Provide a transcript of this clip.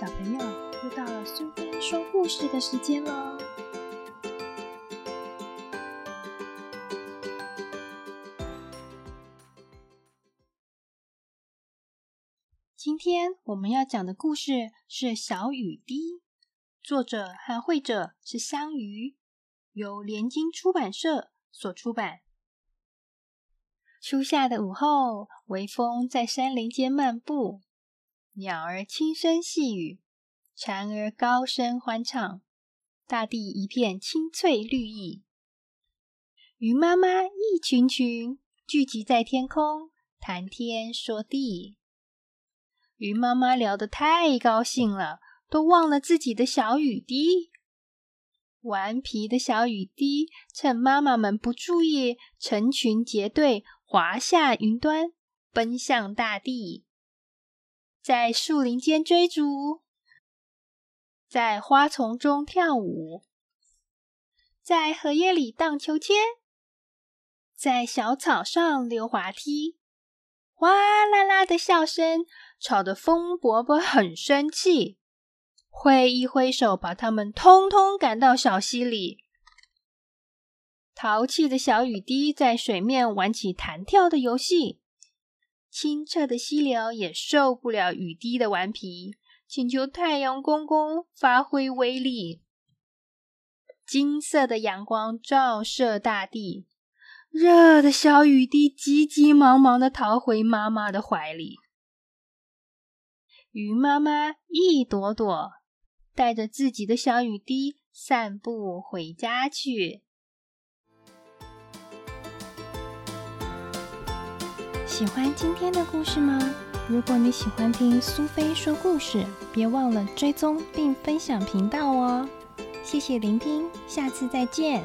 小朋友，又到了苏菲说故事的时间喽！今天我们要讲的故事是《小雨滴》，作者和绘者是香鱼，由联经出版社所出版。初夏的午后，微风在山林间漫步，鸟儿轻声细语，蝉儿高声欢唱，大地一片青翠绿意。鱼妈妈一群群聚集在天空，谈天说地。鱼妈妈聊得太高兴了，都忘了自己的小雨滴。顽皮的小雨滴趁妈妈们不注意，成群结队。滑下云端，奔向大地，在树林间追逐，在花丛中跳舞，在荷叶里荡秋千，在小草上溜滑梯。哗啦啦的笑声吵得风伯伯很生气，挥一挥手，把他们通通赶到小溪里。淘气的小雨滴在水面玩起弹跳的游戏，清澈的溪流也受不了雨滴的顽皮，请求太阳公公发挥威力。金色的阳光照射大地，热的小雨滴急急忙忙的逃回妈妈的怀里。鱼妈妈一朵朵带着自己的小雨滴散步回家去。喜欢今天的故事吗？如果你喜欢听苏菲说故事，别忘了追踪并分享频道哦。谢谢聆听，下次再见。